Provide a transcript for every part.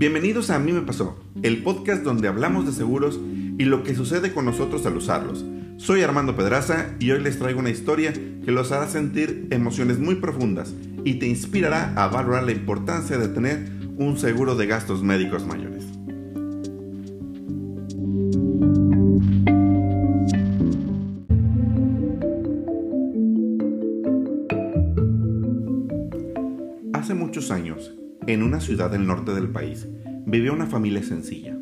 Bienvenidos a A mí me pasó, el podcast donde hablamos de seguros y lo que sucede con nosotros al usarlos. Soy Armando Pedraza y hoy les traigo una historia que los hará sentir emociones muy profundas y te inspirará a valorar la importancia de tener un seguro de gastos médicos mayores. En una ciudad del norte del país, vivía una familia sencilla.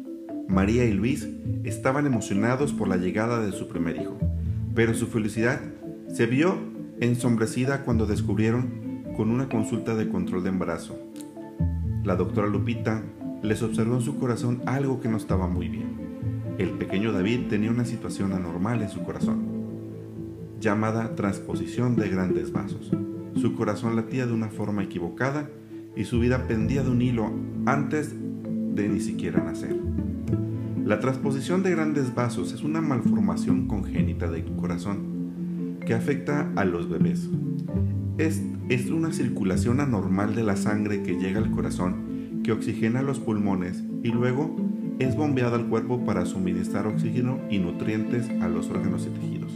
María y Luis estaban emocionados por la llegada de su primer hijo, pero su felicidad se vio ensombrecida cuando descubrieron con una consulta de control de embarazo. La doctora Lupita les observó en su corazón algo que no estaba muy bien. El pequeño David tenía una situación anormal en su corazón, llamada transposición de grandes vasos. Su corazón latía de una forma equivocada y su vida pendía de un hilo antes de ni siquiera nacer. La transposición de grandes vasos es una malformación congénita del corazón que afecta a los bebés. Es, es una circulación anormal de la sangre que llega al corazón, que oxigena los pulmones y luego es bombeada al cuerpo para suministrar oxígeno y nutrientes a los órganos y tejidos.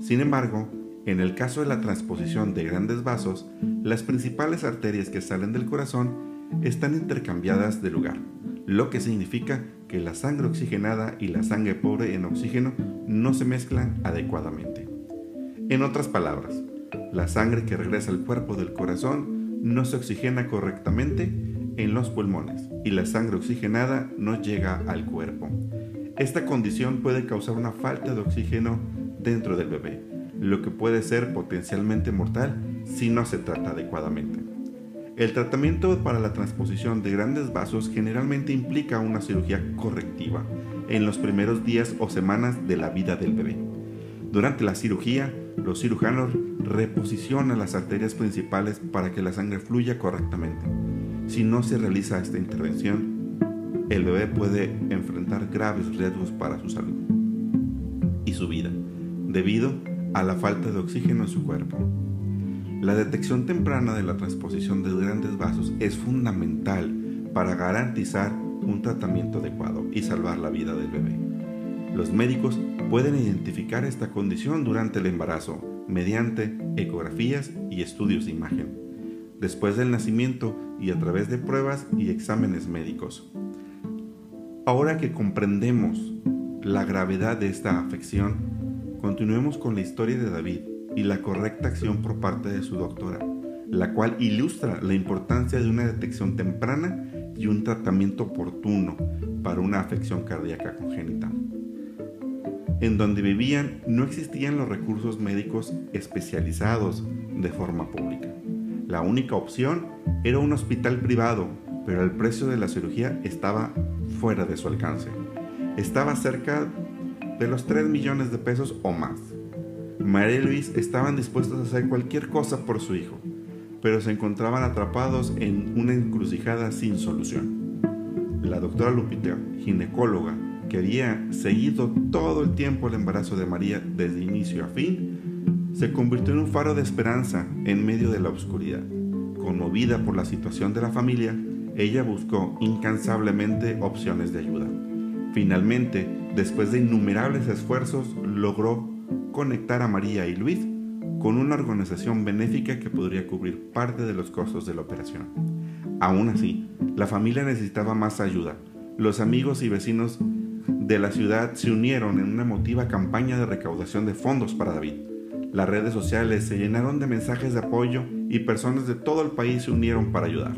Sin embargo, en el caso de la transposición de grandes vasos, las principales arterias que salen del corazón están intercambiadas de lugar, lo que significa que la sangre oxigenada y la sangre pobre en oxígeno no se mezclan adecuadamente. En otras palabras, la sangre que regresa al cuerpo del corazón no se oxigena correctamente en los pulmones y la sangre oxigenada no llega al cuerpo. Esta condición puede causar una falta de oxígeno dentro del bebé, lo que puede ser potencialmente mortal si no se trata adecuadamente. El tratamiento para la transposición de grandes vasos generalmente implica una cirugía correctiva en los primeros días o semanas de la vida del bebé. Durante la cirugía, los cirujanos reposicionan las arterias principales para que la sangre fluya correctamente. Si no se realiza esta intervención, el bebé puede enfrentar graves riesgos para su salud y su vida, debido a la falta de oxígeno en su cuerpo. La detección temprana de la transposición de grandes vasos es fundamental para garantizar un tratamiento adecuado y salvar la vida del bebé. Los médicos pueden identificar esta condición durante el embarazo mediante ecografías y estudios de imagen, después del nacimiento y a través de pruebas y exámenes médicos. Ahora que comprendemos la gravedad de esta afección, Continuemos con la historia de David y la correcta acción por parte de su doctora, la cual ilustra la importancia de una detección temprana y un tratamiento oportuno para una afección cardíaca congénita. En donde vivían no existían los recursos médicos especializados de forma pública. La única opción era un hospital privado, pero el precio de la cirugía estaba fuera de su alcance. Estaba cerca de los 3 millones de pesos o más. María y Luis estaban dispuestos a hacer cualquier cosa por su hijo, pero se encontraban atrapados en una encrucijada sin solución. La doctora Lupita, ginecóloga, que había seguido todo el tiempo el embarazo de María desde inicio a fin, se convirtió en un faro de esperanza en medio de la oscuridad. Conmovida por la situación de la familia, ella buscó incansablemente opciones de ayuda. Finalmente, después de innumerables esfuerzos, logró conectar a María y Luis con una organización benéfica que podría cubrir parte de los costos de la operación. Aún así, la familia necesitaba más ayuda. Los amigos y vecinos de la ciudad se unieron en una emotiva campaña de recaudación de fondos para David. Las redes sociales se llenaron de mensajes de apoyo y personas de todo el país se unieron para ayudar.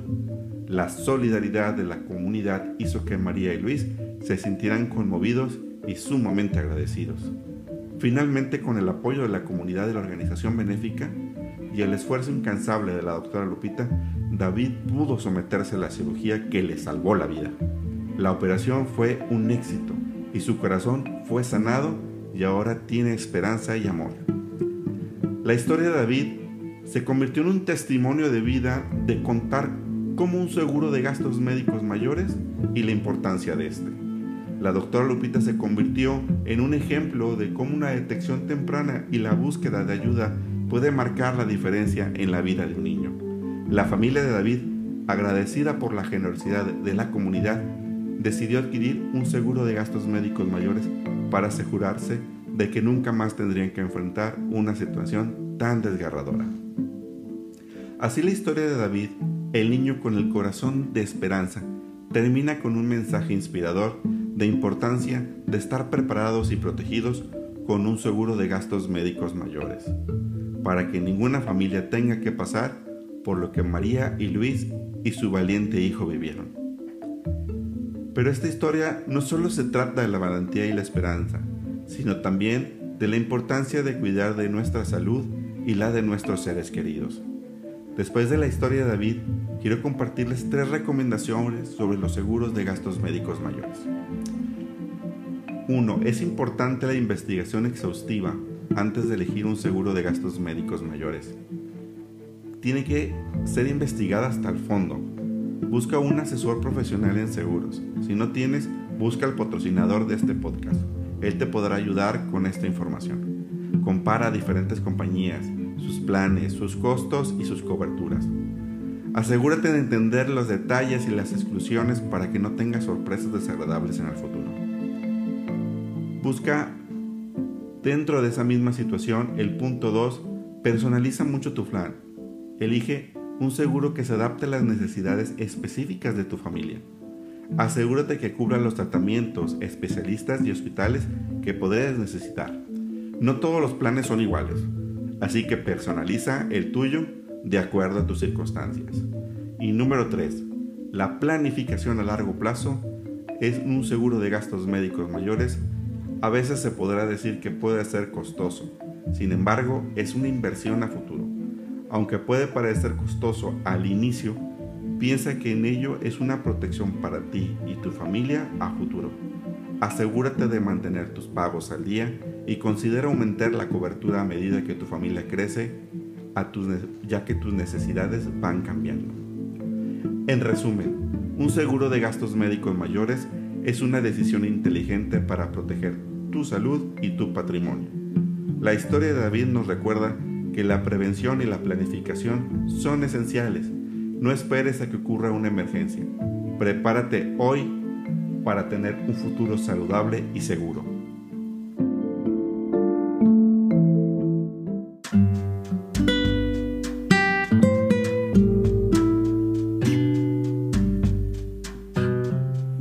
La solidaridad de la comunidad hizo que María y Luis se sintieran conmovidos y sumamente agradecidos. Finalmente, con el apoyo de la comunidad de la organización benéfica y el esfuerzo incansable de la doctora Lupita, David pudo someterse a la cirugía que le salvó la vida. La operación fue un éxito y su corazón fue sanado y ahora tiene esperanza y amor. La historia de David se convirtió en un testimonio de vida de contar cómo un seguro de gastos médicos mayores y la importancia de este la doctora Lupita se convirtió en un ejemplo de cómo una detección temprana y la búsqueda de ayuda puede marcar la diferencia en la vida de un niño. La familia de David agradecida por la generosidad de la comunidad, decidió adquirir un seguro de gastos médicos mayores para asegurarse de que nunca más tendrían que enfrentar una situación tan desgarradora. Así la historia de David, el niño con el corazón de esperanza, termina con un mensaje inspirador de importancia de estar preparados y protegidos con un seguro de gastos médicos mayores, para que ninguna familia tenga que pasar por lo que María y Luis y su valiente hijo vivieron. Pero esta historia no solo se trata de la valentía y la esperanza, sino también de la importancia de cuidar de nuestra salud y la de nuestros seres queridos. Después de la historia de David, quiero compartirles tres recomendaciones sobre los seguros de gastos médicos mayores. 1. Es importante la investigación exhaustiva antes de elegir un seguro de gastos médicos mayores. Tiene que ser investigada hasta el fondo. Busca un asesor profesional en seguros. Si no tienes, busca al patrocinador de este podcast. Él te podrá ayudar con esta información. Compara diferentes compañías, sus planes, sus costos y sus coberturas. Asegúrate de entender los detalles y las exclusiones para que no tengas sorpresas desagradables en el futuro. Busca dentro de esa misma situación el punto 2, personaliza mucho tu plan. Elige un seguro que se adapte a las necesidades específicas de tu familia. Asegúrate que cubra los tratamientos, especialistas y hospitales que podrías necesitar. No todos los planes son iguales, así que personaliza el tuyo de acuerdo a tus circunstancias. Y número 3. La planificación a largo plazo es un seguro de gastos médicos mayores a veces se podrá decir que puede ser costoso, sin embargo es una inversión a futuro. Aunque puede parecer costoso al inicio, piensa que en ello es una protección para ti y tu familia a futuro. Asegúrate de mantener tus pagos al día y considera aumentar la cobertura a medida que tu familia crece, ya que tus necesidades van cambiando. En resumen, un seguro de gastos médicos mayores es una decisión inteligente para proteger tu salud y tu patrimonio. La historia de David nos recuerda que la prevención y la planificación son esenciales. No esperes a que ocurra una emergencia. Prepárate hoy para tener un futuro saludable y seguro.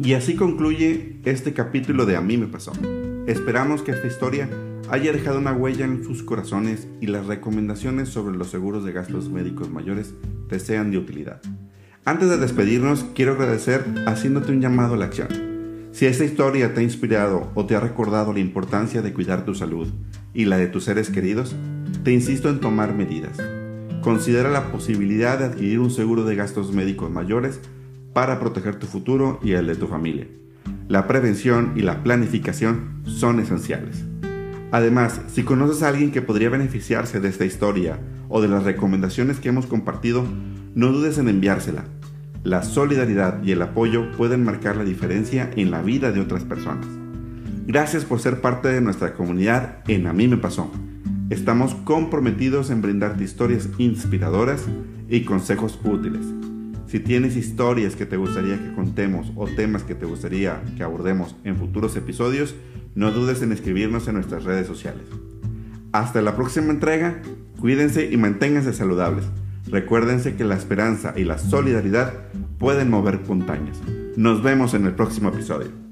Y así concluye este capítulo de A mí me pasó. Esperamos que esta historia haya dejado una huella en sus corazones y las recomendaciones sobre los seguros de gastos médicos mayores te sean de utilidad. Antes de despedirnos, quiero agradecer haciéndote un llamado a la acción. Si esta historia te ha inspirado o te ha recordado la importancia de cuidar tu salud y la de tus seres queridos, te insisto en tomar medidas. Considera la posibilidad de adquirir un seguro de gastos médicos mayores para proteger tu futuro y el de tu familia la prevención y la planificación son esenciales. Además, si conoces a alguien que podría beneficiarse de esta historia o de las recomendaciones que hemos compartido, no dudes en enviársela. La solidaridad y el apoyo pueden marcar la diferencia en la vida de otras personas. Gracias por ser parte de nuestra comunidad en A mí me pasó. Estamos comprometidos en brindarte historias inspiradoras y consejos útiles. Si tienes historias que te gustaría que contemos o temas que te gustaría que abordemos en futuros episodios, no dudes en escribirnos en nuestras redes sociales. Hasta la próxima entrega, cuídense y manténganse saludables. Recuérdense que la esperanza y la solidaridad pueden mover montañas. Nos vemos en el próximo episodio.